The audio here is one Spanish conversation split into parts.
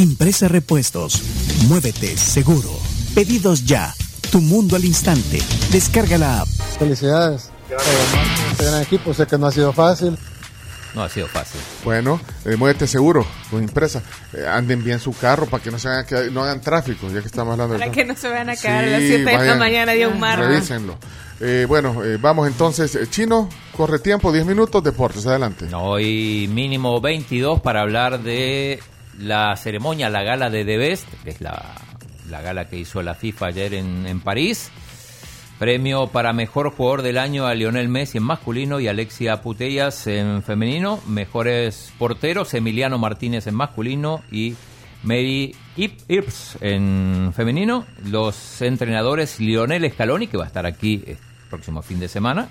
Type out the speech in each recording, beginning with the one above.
Impresa Repuestos, Muévete Seguro, Pedidos Ya, Tu Mundo al Instante, descarga la app. Felicidades. Este gran equipo, sé que no ha sido fácil. No ha sido fácil. Bueno, eh, muévete seguro con impresa. Eh, anden bien su carro para que no se hagan, que no hagan tráfico, ya que estamos hablando Para de que no se vayan a caer Sí, a las 7 de la mañana de un mar. Revísenlo. Eh, bueno, eh, vamos entonces. Eh, Chino, corre tiempo, 10 minutos, deportes, adelante. Hoy mínimo 22 para hablar de la ceremonia, la gala de The Best, que es la, la gala que hizo la FIFA ayer en, en París. Premio para mejor jugador del año a Lionel Messi en masculino y Alexia Putellas en femenino. Mejores porteros, Emiliano Martínez en masculino y Mary Ip- Irps en femenino. Los entrenadores Lionel Scaloni, que va a estar aquí el próximo fin de semana,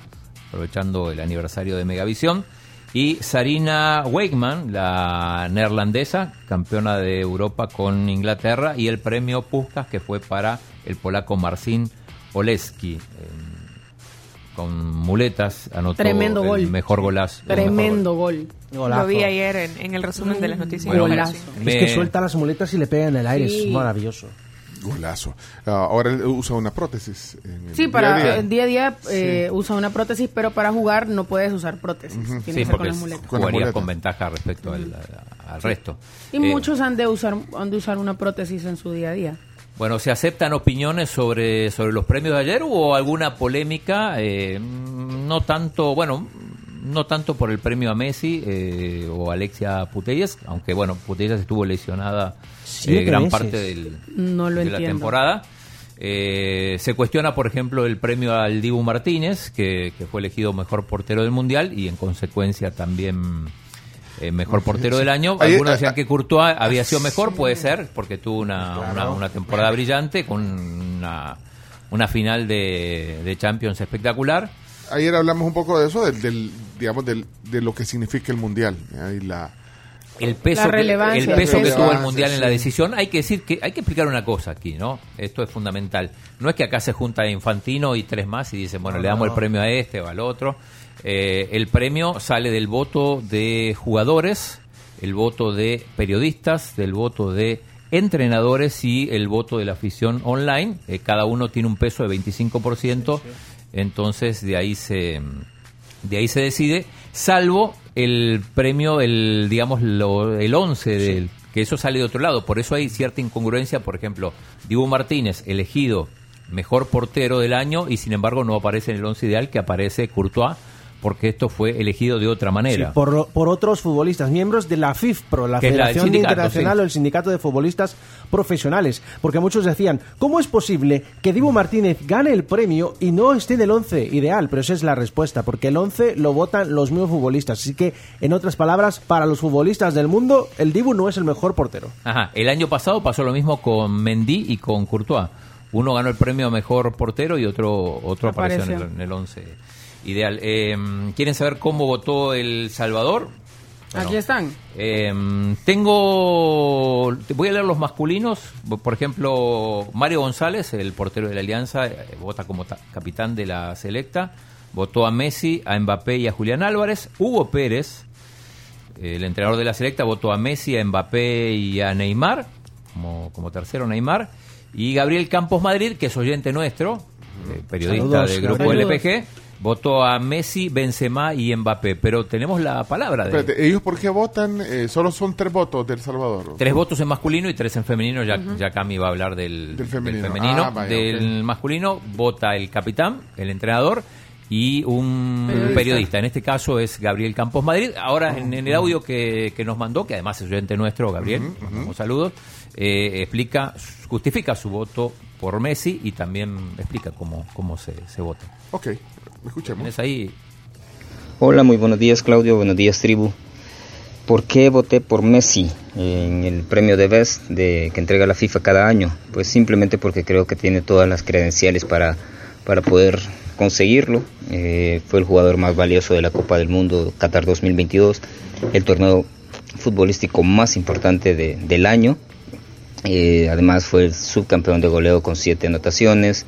aprovechando el aniversario de Megavisión. Y Sarina Wakeman, la neerlandesa, campeona de Europa con Inglaterra. Y el premio Puskas, que fue para el polaco Marcin Oleski. eh, con muletas anotó Tremendo el gol. mejor golazo. el Tremendo gol. Golazo. Lo vi ayer en, en el resumen de las noticias. Bueno, Es que suelta las muletas y le pega en el aire, Sí. es maravilloso. Golazo. Ah, ahora él usa una prótesis. En el Sí, día para a día. el día a día eh, usa una prótesis, pero para jugar no puedes usar prótesis. Tienes Sí, que ser con las jugaría con ventaja respecto al, al resto. Y Eh, muchos han de usar han de usar una prótesis en su día a día. Bueno, ¿se aceptan opiniones sobre, sobre los premios de ayer? ¿Hubo alguna polémica? Eh, mm, no tanto, bueno, no tanto por el premio a Messi eh, o Alexia Putellas, aunque bueno, Putellas estuvo lesionada Siete eh, gran parte del, No lo de la temporada. Eh, se cuestiona, por ejemplo, el premio al Dibu Martínez, que, que fue elegido mejor portero del Mundial y en consecuencia también eh, mejor portero del año. Algunos a- decían que Courtois había sido mejor, puede ser, porque tuvo una, una, una temporada brillante con una, una final de, de Champions espectacular. Ayer hablamos un poco de eso, del, del, digamos, del, de lo que significa el mundial. Y la, El peso, La que, relevancia, el peso que tuvo el mundial en la Sí. decisión. Hay que decir que hay que explicar una cosa aquí, ¿no? Esto es fundamental. No es que acá se junta Infantino y tres más y dicen, bueno, le damos el premio a este o al otro. Eh, el premio sale del voto de jugadores, el voto de periodistas, del voto de entrenadores y el voto de la afición online. Eh, cada uno tiene un peso de 25%, entonces de ahí se de ahí se decide, salvo el premio, el digamos lo- el 11 del que eso sale de otro lado, por eso hay cierta incongruencia, por ejemplo, Dibu Martínez elegido mejor portero del año y sin embargo no aparece en el 11 ideal que aparece Courtois porque esto fue elegido de otra Sí, manera. por, por otros futbolistas, miembros de la FIFPRO, la Federación Internacional sí. o el Sindicato de Futbolistas Profesionales. Porque muchos decían, ¿cómo es posible que Dibu Martínez gane el premio y no esté en el 11 ideal? Pero esa es la respuesta, porque el 11 lo votan los mismos futbolistas. Así que, en otras palabras, para los futbolistas del mundo, el Dibu no es el mejor portero. Ajá, el año pasado pasó lo mismo con Mendy y con Courtois. Uno ganó el premio a mejor portero y otro otro apareció, en el, Apareció. en el 11 ideal. Eh, ¿Quieren saber cómo votó El Salvador? Aquí están. Eh, tengo. te Voy a leer los masculinos. Por ejemplo, Mario González, el portero de la Alianza, eh, vota como capitán de la selecta. Votó a Messi, a Mbappé y a Julián Álvarez. Hugo Pérez, el entrenador de la selecta, votó a Messi, a Mbappé y a Neymar, como, como tercero Neymar. Y Gabriel Campos Madrid, que es oyente nuestro, eh, periodista Saludos, del grupo Gabriel. LPG, votó a Messi, Benzema y Mbappé. Pero tenemos la palabra de Espérate, ¿ellos por qué votan? Eh, solo son tres votos del Salvador. Tres votos en masculino y tres en femenino. Ya, ya Cami va a hablar del, Del femenino. femenino. Ah, vaya, del masculino vota el capitán, el entrenador y un Periodista. periodista. En este caso es Gabriel Campos Madrid. Ahora, en, en el audio que, que nos mandó, que además es oyente nuestro, Gabriel, mandamos saludos, eh, explica, justifica su voto por Messi y también explica cómo, cómo se, se vota. Ok, escuchemos. Hola, muy buenos días Claudio, buenos días tribu. ¿Por qué voté por Messi en el premio de Best de, que entrega la FIFA cada año? Pues simplemente porque creo que tiene todas las credenciales para, para poder conseguirlo. Eh, fue el jugador más valioso de la Copa del Mundo Qatar 2022, el torneo futbolístico más importante de- del año. Eh, además fue el subcampeón de goleo con siete anotaciones.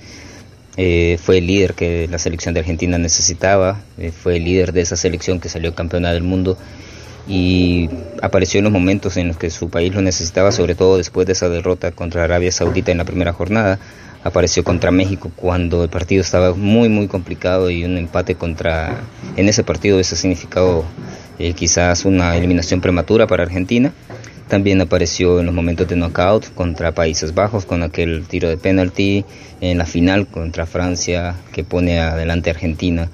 Eh, fue el líder que la selección de Argentina necesitaba. eh, fue el líder de esa selección que salió campeona del mundo. Y apareció en los momentos en los que su país lo necesitaba, sobre todo después de esa derrota contra Arabia Saudita en la primera jornada. Apareció contra México cuando el partido estaba muy, muy complicado y un empate contra. En ese partido hubiese significado eh, quizás una eliminación prematura para Argentina. También apareció en los momentos de knockout contra Países Bajos con aquel tiro de penalti, en la final contra Francia que pone adelante a Argentina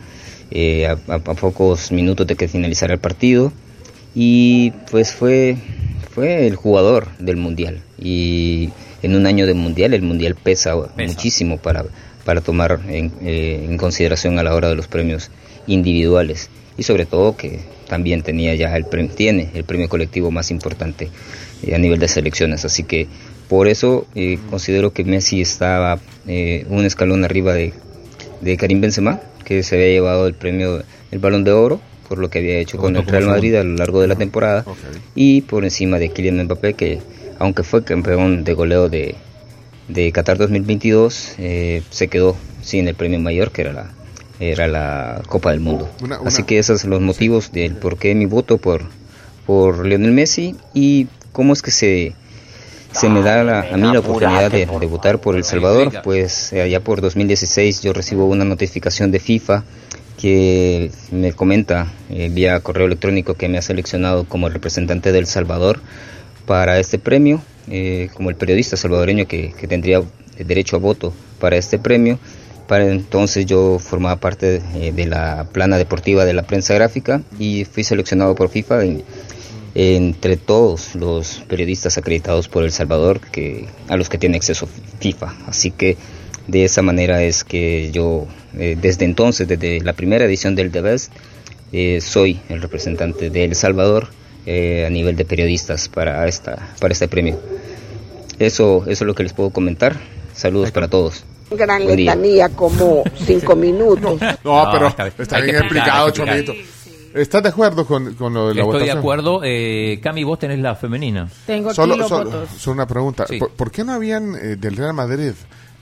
eh, a, a- a pocos minutos de que finalizara el partido. Y pues fue, fue el jugador del mundial. Y en un año de mundial el mundial pesa, muchísimo para, para tomar en, eh, en consideración a la hora de los premios individuales. Y sobre todo que también tenía ya el premio, tiene el premio colectivo más importante eh, a nivel de selecciones. Así que por eso eh, considero que Messi estaba eh, un escalón arriba de, de Karim Benzema que se había llevado el premio el Balón de Oro por lo que había hecho con el Real. Madrid a lo largo de la temporada. y por encima de Kylian Mbappé que aunque fue campeón de goleo de, de Qatar 2022 eh, se quedó sin el premio mayor que era la era la Copa del Mundo. Una- una- así que esos son los motivos del por qué mi voto por por Lionel Messi y cómo es que se se me da la- a mí la oportunidad de, de votar por El Salvador, pues eh, allá por 2016 yo recibo una notificación de FIFA que me comenta eh, vía correo electrónico que me ha seleccionado como representante de El Salvador para este premio, eh, como el periodista salvadoreño que, que tendría derecho a voto para este premio. Para entonces yo formaba parte eh, de la plana deportiva de la prensa gráfica y fui seleccionado por FIFA en- entre todos los periodistas acreditados por El Salvador que, a los que tiene acceso FIFA. Así que de esa manera es que yo, eh, desde entonces, desde la primera edición del The Best, eh, soy el representante de El Salvador eh, a nivel de periodistas para, esta, para este premio. Eso, eso es lo que les puedo comentar. Saludos para todos. Gran Buen día. letanía, como cinco minutos. No, No, pero está está, bien. Hay bien explicado. Chomito. ¿Estás de acuerdo con, con lo de la Estoy de votación? acuerdo. Eh, Cami, vos tenés la femenina. Tengo aquí Solo, los solo, votos. solo una pregunta. Sí. ¿Por, por qué no habían eh, del Real Madrid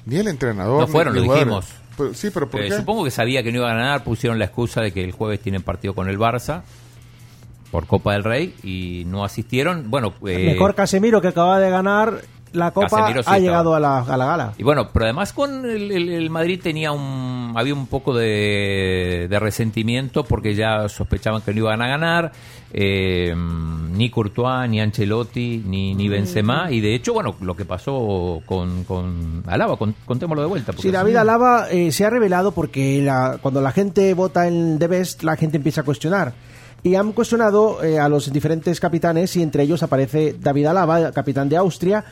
ni el entrenador? No fueron, ni lo dijimos. Pero- sí, pero ¿por Eh, qué? supongo que sabía que no iba a ganar, pusieron la excusa de que el jueves tienen partido con el Barça por Copa del Rey y no asistieron. Bueno, eh, Mejor Casemiro que acaba de ganar la Copa sí ha llegado a la, a la gala. Y bueno, pero además con el, el- el Madrid tenía un había un poco de, de resentimiento porque ya sospechaban que no iban a ganar eh, ni Courtois, ni Ancelotti, ni, ni Benzema y de hecho, bueno, lo que pasó con, con Alaba, con- contémoslo de vuelta. Sí, David Alaba eh, se ha revelado porque la- cuando la gente vota en The Best, la gente empieza a cuestionar. Y han cuestionado eh, a los diferentes capitanes y entre ellos aparece David Alaba, capitán de Austria,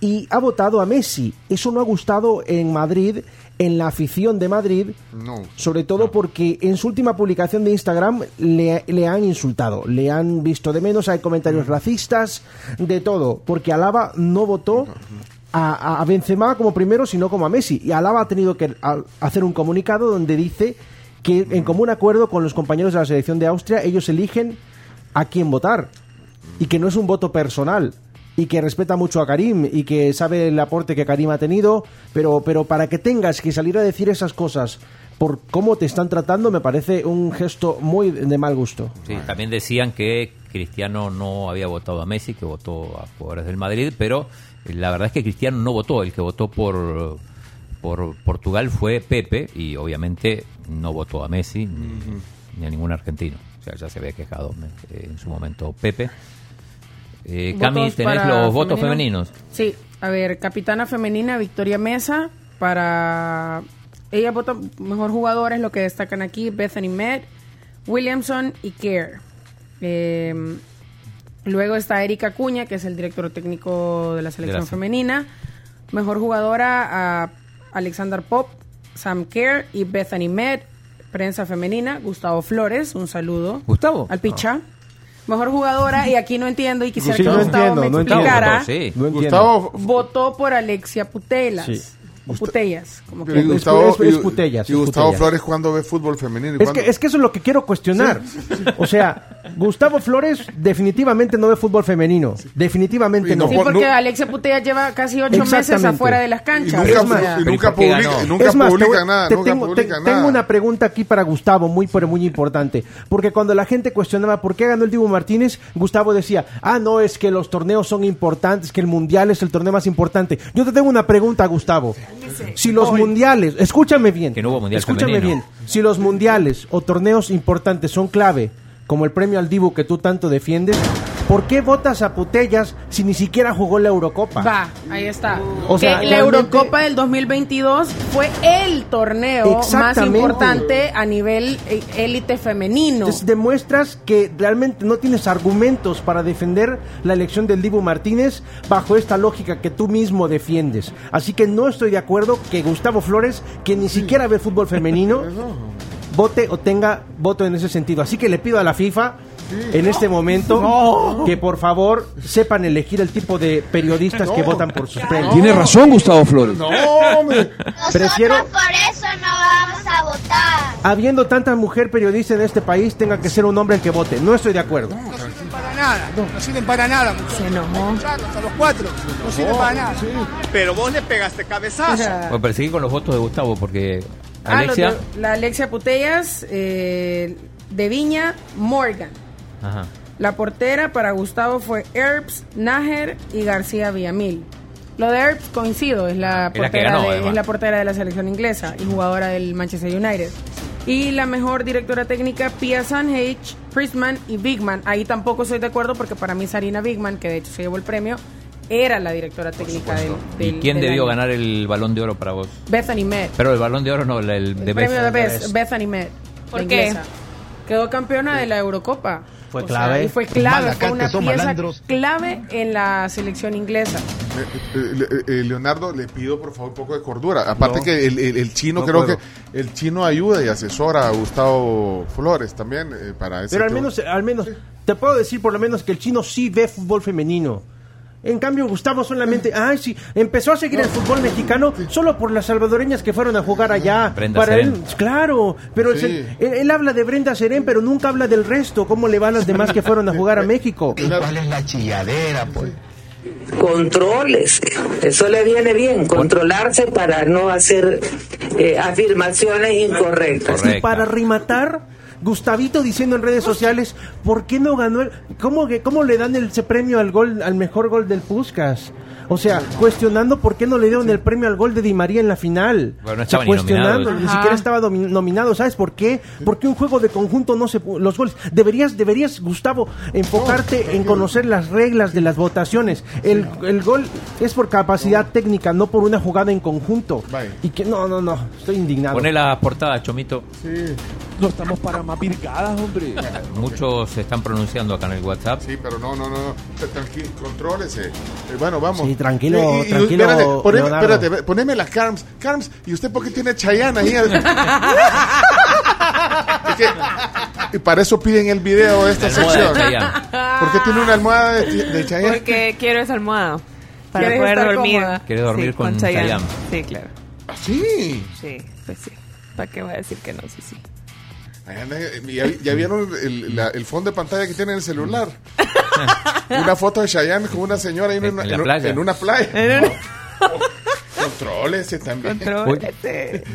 y ha votado a Messi. Eso no ha gustado en Madrid, en la afición de Madrid, No. sobre todo porque en su última publicación de Instagram le, le han insultado, le han visto de menos, hay comentarios racistas, de todo, porque Alaba no votó a, a Benzema como primero, sino como a Messi. Y Alaba ha tenido que hacer un comunicado donde dice que en común acuerdo con los compañeros de la selección de Austria, ellos eligen a quién votar. Y que no es un voto personal y que respeta mucho a Karim y que sabe el aporte que Karim ha tenido, pero, pero para que tengas que salir a decir esas cosas por cómo te están tratando me parece un gesto muy de mal gusto. Sí, también decían que Cristiano no había votado a Messi, que votó a jugadores del Madrid, pero la verdad es que Cristiano no votó, el que votó por, por Portugal fue Pepe y obviamente no votó a Messi ni, ni a ningún argentino. O sea, ya se había quejado eh, en su momento Pepe. Eh, Cami, tenés los votos femenino. femeninos. Sí, a ver, capitana femenina Victoria Mesa para ella vota mejor jugadores, lo que destacan aquí Bethany Med, Williamson y Kerr. Eh, luego está Erika Cuña, que es el director técnico de la selección femenina. Mejor jugadora a Alexander Pop, Sam Kerr y Bethany Med. Prensa femenina, Gustavo Flores, un saludo. Gustavo. Al Picha. Mejor jugadora, y aquí no entiendo, y quisiera Sí, que no Gustavo entiendo, me no entiendo. explicara. Sí. No entiendo. Gustavo, Votó por Alexia Putelas. Sí. O Putellas, como y que. Es- Gustavo, es- es y- Putellas, y Gustavo Putellas. Flores cuando ve fútbol femenino. ¿Y Es que, es que eso es lo que quiero cuestionar. O sea, Gustavo Flores definitivamente no ve fútbol femenino. Definitivamente no no. Sí, por- porque no- Alexia Putellas lleva casi ocho meses afuera de las y canchas. nunca, y ¿y nunca publica, ganó? y nunca Es más, te publica nada. te nunca tengo, publica te- nada. tengo una pregunta aquí para Gustavo, muy pero muy importante. Porque cuando la gente cuestionaba por qué ganó el Dibu Martínez, Gustavo decía, ah, no, es que los torneos son importantes, que el Mundial es el torneo más importante. Yo te tengo una pregunta, Gustavo. Si los mundiales, escúchame bien, Que no hubo Mundial escúchame femenino. bien, si los mundiales o torneos importantes son clave, como el premio al Dibu que tú tanto defiendes, ¿por qué votas a Putellas si ni siquiera jugó la Eurocopa? Va, ahí está. O Que sea, la Eurocopa del 2022 fue el torneo más importante a nivel eh, élite femenino. Entonces demuestras que realmente no tienes argumentos para defender la elección del Dibu Martínez bajo esta lógica que tú mismo defiendes. Así que no estoy de acuerdo que Gustavo Flores, que ni siquiera ve fútbol femenino, vote o tenga voto en ese sentido. Así que le pido a la FIFA en este momento que por favor sepan elegir el tipo de periodistas que votan por sus premios. Tiene razón Gustavo Flores. No, hombre. Prefiero, por eso no vamos a votar. habiendo tanta mujer periodista en este país, tenga que ser un hombre el que vote. No estoy de acuerdo. para nada, no, sirven para nada, muchachos. Se enojó. Hasta los cuatro, no sirven para nada. Pero vos le pegaste cabezazo. Bueno, pero seguí con los votos de Gustavo porque Ah, los Alexia. de- la Alexia Putellas, eh, de Viña, Morgan. Ajá. La portera para Gustavo fue Herbs, Nájer y García Villamil. Lo de Herbs coincido, es la, portera ganó, de, es la portera de la selección inglesa y jugadora del Manchester United. Y la mejor directora técnica, Pia Sanhage, Priestman y Bigman. Ahí tampoco estoy de acuerdo porque para mí Sarina Bigman, que de hecho se llevó el premio, era la directora técnica del, ¿Y del- quién del debió año. ganar el balón de oro para vos? Bethany Med. Pero el balón de oro no, el, el de El premio de Bethany Med. ¿Por qué? inglesa. Quedó campeona de la Eurocopa. Fue O clave. sea, y fue clave, fue una pieza malandros. clave en la selección inglesa. Eh, eh, eh, Leonardo, le pido por favor un poco de cordura. Aparte No. que el, el- el chino, No creo puedo. que el chino ayuda y asesora a Gustavo Flores también eh, para ese Pero al menos, al menos, te puedo decir por lo menos que el chino sí ve fútbol femenino. En cambio, Gustavo solamente, ay, sí, empezó a seguir el fútbol mexicano solo por las salvadoreñas que fueron a jugar allá. Brenda Para él, claro, pero Sí. él, él- él habla de Brenda Serén, pero nunca habla del resto, cómo le van las demás que fueron a jugar a México. ¿Cuál es la chilladera, pues? Controles, eso le viene bien, controlarse para no hacer eh, afirmaciones incorrectas. Y para rematar, Gustavito diciendo en redes sociales, ¿por qué no ganó el, cómo, que- cómo le dan el, ese premio al gol, al mejor gol del Puskas? O sea, cuestionando por qué no le dieron el premio al gol de Di María en la final. Bueno, no O sea, ni nominado. ni siquiera estaba nominado. ¿Sabes por qué? Porque un juego de conjunto no se los goles. Deberías, deberías, Gustavo, enfocarte en conocer las reglas de las votaciones. El, el gol es por capacidad técnica, no por una jugada en conjunto. Y que no, no, no, estoy indignado. Poné la portada, Chomito. No estamos para más virgadas, hombre. Muchos se están pronunciando acá en el WhatsApp. Sí, pero no, no, no, no. Tranquilo, contrólese. Eh, bueno, vamos. Sí, tranquilo, tranquilo, espérate, poneme, Leonardo. espérate, poneme las Carms. Carms, ¿y usted por qué tiene Chayanne ahí? Es que- y para eso piden el video de esta La de sección. Chayanne. ¿Por qué tiene una almohada de, de Chayanne? Porque quiero esa almohada. Para ¿Quieres poder estar dormir. cómoda? ¿Quieres dormir Sí, con Chayanne. Chayanne? Sí, claro. ¿Ah, sí. Sí, pues sí. ¿Para qué voy a decir que no? Sí, sí. Eh, ¿Ya, ya vieron el, la- el fondo de pantalla que tiene en el celular? una foto de Chayanne con una señora ahí en, En- una, en en- playa. en una playa. En una- Contrólese también. Contrólate.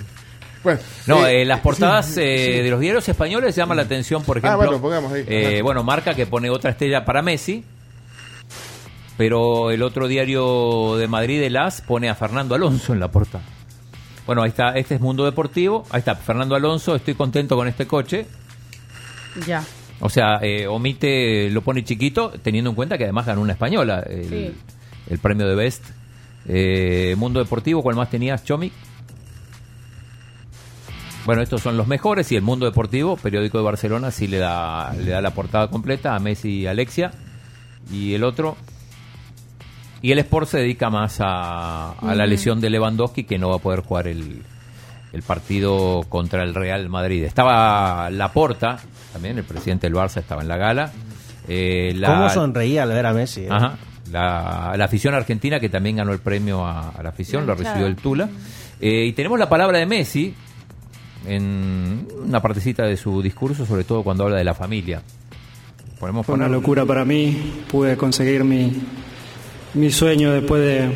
Bueno, No, eh, eh, las portadas eh, de los diarios españoles llaman la atención, por Ah, ejemplo. bueno, pongamos ahí. Ajá. bueno, marca que pone otra estrella para Messi. Pero el otro diario de Madrid, el AS, pone a Fernando Alonso en la portada. Bueno, ahí está, este es Mundo Deportivo. Ahí está, Fernando Alonso, estoy contento con este coche. Ya. O sea, eh, omite, lo pone chiquito, teniendo en cuenta que además ganó una española, el, Sí. el premio de Best. Eh, Mundo Deportivo, ¿cuál más tenías, Chomi? Bueno, estos son los mejores y el Mundo Deportivo, periódico de Barcelona, sí le da, le da la portada completa a Messi y Alexia. Y el otro... Y el Sport se dedica más a, a la lesión de Lewandowski, que no va a poder jugar el, el partido contra el Real Madrid. Estaba Laporta, también el presidente del Barça estaba en la gala. Eh, la- ¿Cómo sonreía al ver a Messi? eh? Ajá. La, la afición argentina que también ganó el premio a, a la afición, lo recibió el Tula. Eh, y tenemos la palabra de Messi en una partecita de su discurso, sobre todo cuando habla de la familia. Fue una locura para mí. Pude conseguir mi, mi sueño después de,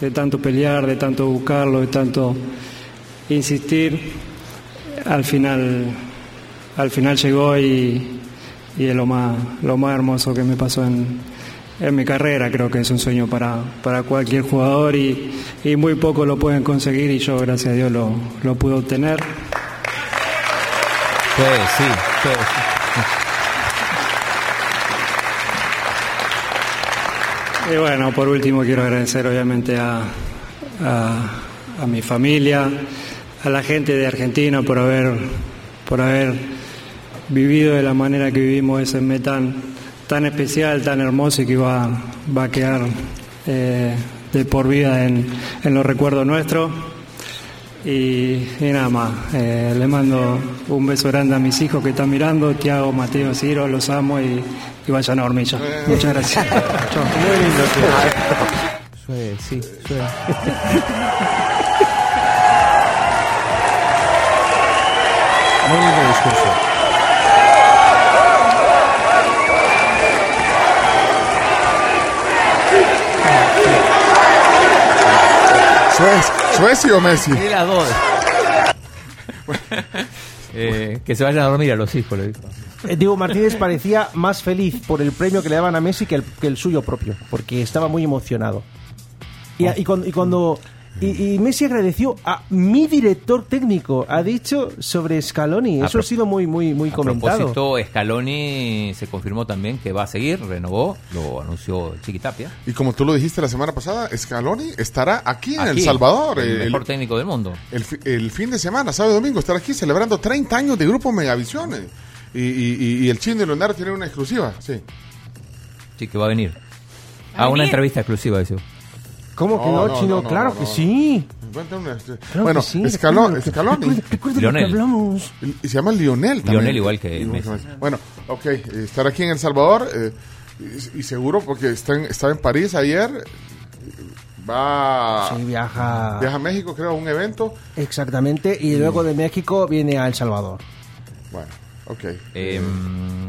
de tanto pelear, de tanto buscarlo, de tanto insistir. Al final, al final llegó y, y es lo más, lo más hermoso que me pasó en, en mi carrera. Creo que es un sueño para, para cualquier jugador y, y muy pocos lo pueden conseguir y yo, gracias a Dios, lo, lo pude obtener. Sí, sí, sí. Y bueno, por último quiero agradecer obviamente a, a, mi familia, a la gente de Argentina por haber, por haber vivido de la manera que vivimos ese mes tan, tan especial, tan hermoso y que va, va a quedar eh, de por vida en, en los recuerdos nuestros. Y, y nada más, eh, le mando un beso grande a mis hijos que están mirando, Tiago, Mateo, Ciro, los amo y, y vayan a dormir ya. Muchas gracias. Chao. Muy lindo, sí. Sue, sí, sue. Muy lindo discurso. Suez- ¿Suecia o Messi? Las dos. Eh, que se vayan a dormir a los hijos, le dijo. Eh, Diego Martínez parecía más feliz por el premio que le daban a Messi que el, que el suyo propio, porque estaba muy emocionado. Y, y cuando, y, cuando- y- y Messi agradeció a mi director técnico, ha dicho sobre Scaloni. A Eso ha sido muy, muy, muy A comentado. propósito, Scaloni se confirmó también que va a seguir, renovó, lo anunció Chiquitapia. Y como tú lo dijiste la semana pasada, Scaloni estará aquí en El Salvador. el mejor técnico del mundo. el, el fin de semana, sábado y domingo, estará aquí celebrando 30 años de Grupo Megavisiones. Y, y- y- y el chino y Leonardo tienen una exclusiva, sí. Sí, que va a venir. A una entrevista exclusiva, dice. ¿Cómo que no, Chino? claro que sí. Claro bueno, que sí, que Lionel. hablamos. Y se llama Lionel también. Lionel igual que Messi. Bueno, ok, estar aquí en El Salvador eh, y, y seguro porque está en- estaba en París ayer, va Sí, viaja. viaja a México, creo, a un evento. Exactamente. Y luego de México viene a El Salvador. Bueno, ok. Eh,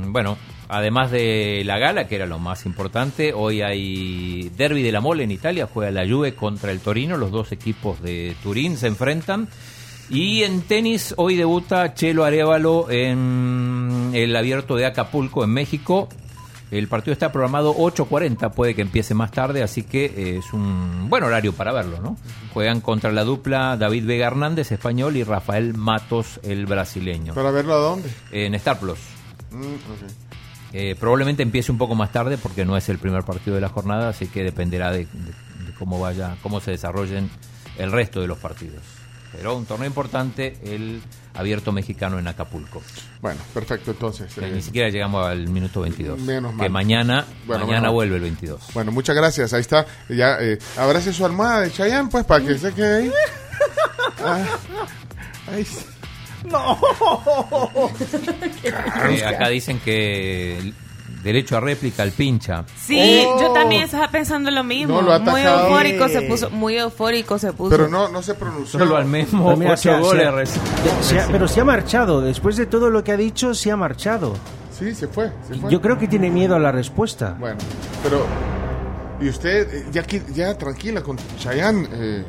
bueno, además de la gala, que era lo más importante, hoy hay Derby de la Mole en Italia, juega la Juve contra el Torino, los dos equipos de Turín se enfrentan. Y en tenis, hoy debuta Chelo Arevalo en el abierto de Acapulco, en México. El partido está programado 8.40, puede que empiece más tarde, así que eh, es un buen horario para verlo, ¿no? Juegan contra la dupla David Vega Hernández, español, y Rafael Matos, el brasileño. ¿Para verlo a dónde? En Star Plus. Mm. Eh, probablemente empiece un poco más tarde porque no es el primer partido de la jornada, así que dependerá de, de- de cómo vaya, cómo se desarrollen el resto de los partidos. Pero un torneo importante, el abierto mexicano en Acapulco. Bueno, perfecto, entonces. Que eh, ni siquiera llegamos al minuto 22. Menos que mal. mañana, Bueno, mañana bueno. vuelve el 22. Bueno, muchas gracias. Ahí está. Ya, eh, abrace su almohada de Chayanne, pues, para que se quede ahí. Ah, ahí sí. ¡No! Eh, acá dicen que derecho a réplica al pincha. Sí, Oh. yo también estaba pensando lo mismo. No, lo ha muy eufórico se puso, muy eufórico se puso. Pero no, no se pronunció. Solo al mismo Pero mira, ocho se ha- goles se ha- recibidos. se ha- pero se ha marchado. Después de todo lo que ha dicho, se ha marchado. Sí, se fue. se fue. Yo creo que tiene miedo a la respuesta. Bueno, pero. Y usted, eh, ya, ya tranquila con Chayanne. Eh,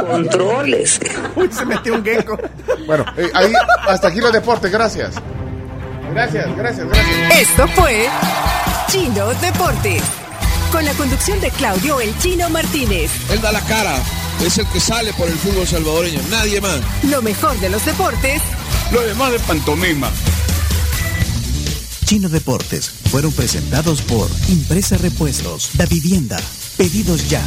Controles. Uy, se metió un gecko. bueno, eh, ahí, hasta aquí los deportes. Gracias. Gracias, gracias, gracias. Esto fue Chino Deportes. Con la conducción de Claudio El Chino Martínez. Él da la cara, es el que sale por el fútbol salvadoreño, nadie más. Lo mejor de los deportes Lo demás de pantomima. Chino Deportes fueron presentados por Impresa Repuestos, Da Vivienda, Pedidos Ya,